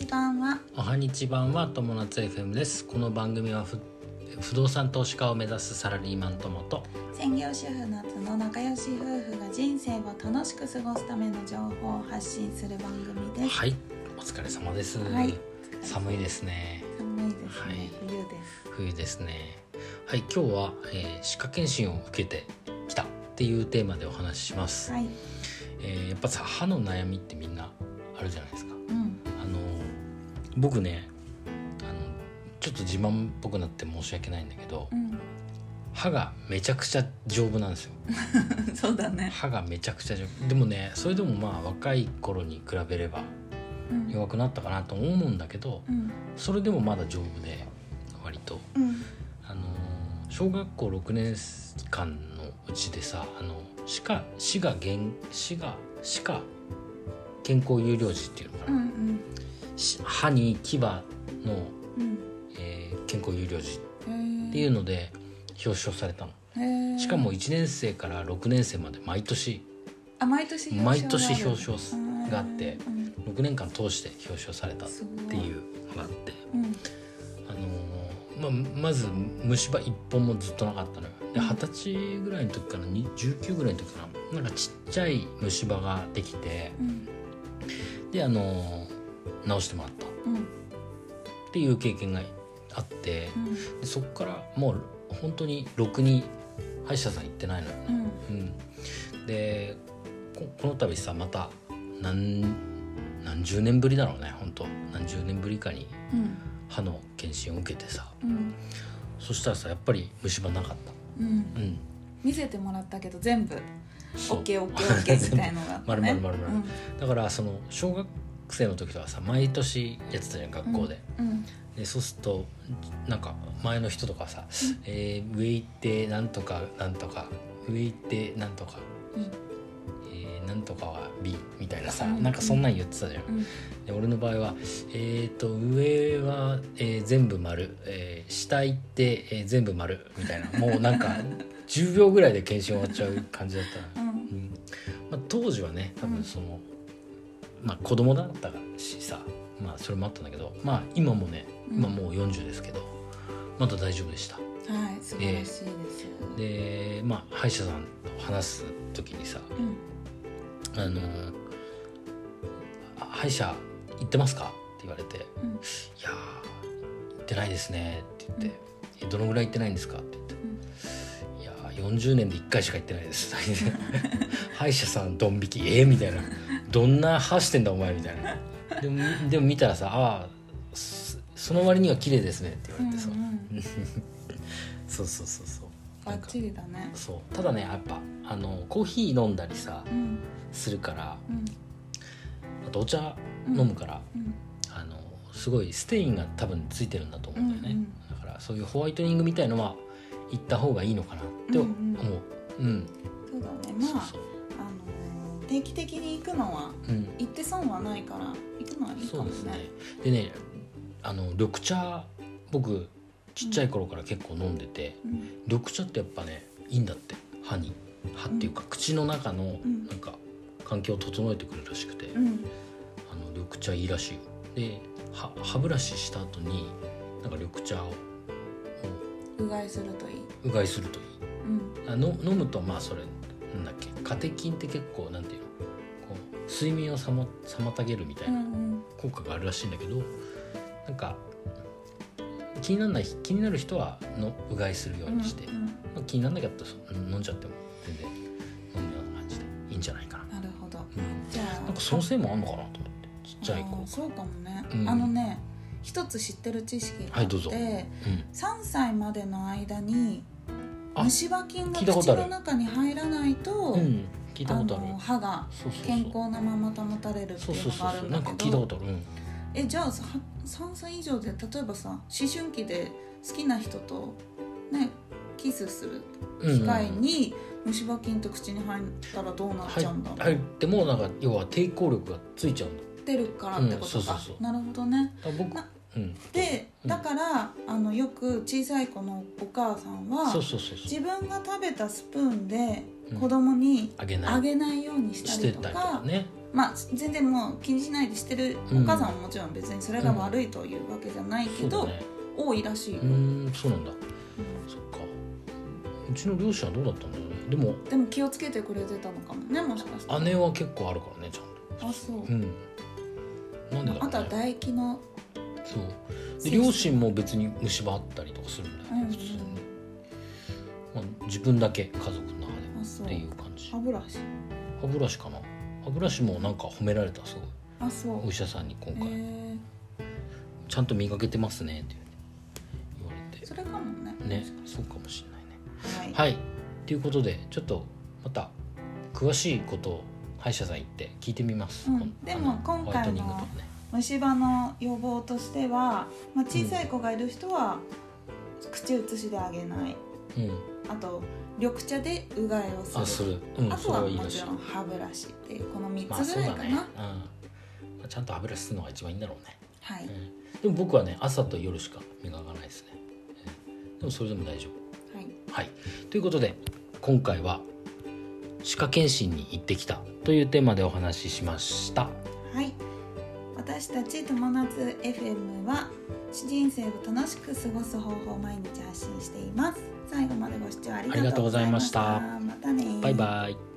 ち版は？おはにち版は友達 FM です。この番組はふ不動産投資家を目指すサラリーマン友と専業主婦夏の仲良し夫婦が人生を楽しく過ごすための情報を発信する番組です。はい。お疲れ様です、はい。寒いですね。寒いですね、はい。冬です。冬ですね。はい。今日は、えー歯科検診を受けてきたっていうテーマでお話しします、はい。えーやっぱさ歯の悩みってみんなあるじゃないですか僕ねあのちょっと自慢っぽくなって申し訳ないんだけどうん。歯がめちゃくちゃ丈夫なんですよ。そうだね。歯がめちゃくちゃ丈夫。でもねそれでもまあ若い頃に比べればうん。弱くなったかなと思うんだけどうん。それでもまだ丈夫で割と。うん。あの小学校6年間のうちでさあの歯科歯が現歯が歯科健康有料児っていうのかうんうな、ん。し歯に牙の、うん。えー健康有料児っていうので表彰されたの。しかも1年生から6年生まで毎年。あ毎年毎年表彰があってうん6年間通して表彰されたっていうのがあって、うん。あのーまあ、まず虫歯一本もずっとなかったのよ。でうん。二十歳ぐらいの時かな？に19ぐらいの時かな？なんかちっちゃい虫歯ができてうん。であのー治してもらった。っうん。ていう経験があってうん。でそっからもう本当にろくに歯医者さん行ってないのよ。ね、うん。うん、でここの度さまた何何十年ぶりだろうね本当。何十年ぶりかにうん。歯の検診を受けてさ。うん。そしたらさやっぱり虫歯なかった。うん。うん。見せてもらったけど全部。そう。オッケーオッケーオッケーみたいのがね。丸々丸々。だからその小学生の時とかさ毎年やってたじゃん学校で,、うんでそうするとなんか前の人とかさ「えー上行ってなんとかなんとか上行ってなんとか、うん。えーなんとかは B」みたいなさ、うん。なんかそんなん言ってたじゃん、うん。で俺の場合はえっ、と上は、えー全部丸、えー下行って、えー全部丸みたいな。もうなんか10秒ぐらいで検診終わっちゃう感じだったうん。まあ、当時はね多分その、まあ子供だったしさまあそれもあったんだけどまあ今もねうん。今もう40ですけど、まだ大丈夫でした。はい素晴らしいです。でまあ歯医者さんと話す時にさうん。あのあ歯医者行ってますか?」って言われて「うん。いやー行ってないですね」って言って「えどのぐらい行ってないんですか?」って言って「いやー40年で1回しか行ってないです」歯医者さんドン引きえーみたいな「どんな歯してんだお前」みたいな。でもでも見たらさ「ああそその割には綺麗ですね」って言われてさ、うんうん。そうそうそうそう。なんかバッチリだね。そう。ただねやっぱあのコーヒー飲んだりさうん。するからうん。あとお茶飲むから、うん。あのすごいステインが多分ついてるんだと思うんだよね、うんうんだからそういうホワイトニングみたいのは行った方がいいのかなって思ううん。う。ん、そうだね。まあ定期的に行くのはうん。行って損はないから行くのはいいかもね。そうですね。でねあの緑茶僕ちっちゃい頃から結構飲んでて、うん。緑茶ってやっぱねいいんだって。歯に。歯っていうか、口の中のうん。なんか環境を整えてくれるらしくて、うん。あの緑茶いいらしい。よで歯歯ブラシした後になんか緑茶をうがいするといい。うがいするといい。うん。あの飲むとまあそれなんだっけカテキンって結構なんていうのこう睡眠をさも妨げるみたいなうん効果があるらしいんだけどなんか気にならない気になる人はのうがいするようにして、うんまあ、気にならなかったらそ飲んじゃっても全然飲むような感じでいいんじゃないかな、なるほど。うん、じゃあなんかそのせいもあんのかなと思ってちっちゃい子。そうかもね、うん。あのね一つ知ってる知識があって、はいどうん。3歳までの間にあ虫歯菌が口の中に入らないと、うん聞いたことある。の歯が健康なまま保たれるっていうのがあるんだけど。えじゃあさ3歳以上で例えばさ思春期で好きな人とねキスする機会に虫歯菌と口に入ったらどうなっ入ちゃうんだろう、入ってもなんか要は抵抗力がついちゃうんだ出るからってことか、なるほどね。僕でうん。だから、あのよく小さい子のお母さんは自分が食べたスプーンでうん。子供にあげない。あげないようにしたりとかか、ね。まあ全然もう気にしないでしてるお母さんはもちろん別にそれが悪いというわけじゃないけど、多いらしいよ、うーんそうなんだ。そっか。うちの両親はどうだったんだろうね。でもでも気をつけてくれてたのかもねもしかしたら姉は結構あるからねちゃんあそう、とうん。なんでだろう、ね、あとは唾液のそう。で両親も別に虫歯あったりとかするんだよね、普通に、まあ、自分だけ家族の中でっていう感じ。歯ブラシ。歯ブラシかな。歯ブラシもなんか褒められたすごい。あそう。お医者さんに今へ回、えちゃんと磨けてますねって言われて。それかもね。ねそうかもしれないね。はい、はい。ということでちょっとまた詳しいことを歯医者さん行って聞いてみます、うん。でも今回のホワイトニングとかね虫歯の予防としては、まあ、小さい子がいる人は口移しであげない。うん。あと緑茶でうがいをする。あする。うんあとはもちろん歯ブラシっていうこの3まあつぐらいかな、まあ、ちゃんと歯ブラシするのが一番いいんだろうね、はい、うん、でも僕はね朝と夜しか磨かないですね、うん。でもそれでも大丈夫。はい、はい、ということで今回は歯科検診に行ってきたというテーマでお話ししました。はい、私たち友達 FM は人生を楽しく過ごす方法を毎日発信しています。最後までご視聴ありがとうございました。ありがとうございました。またねバイバイ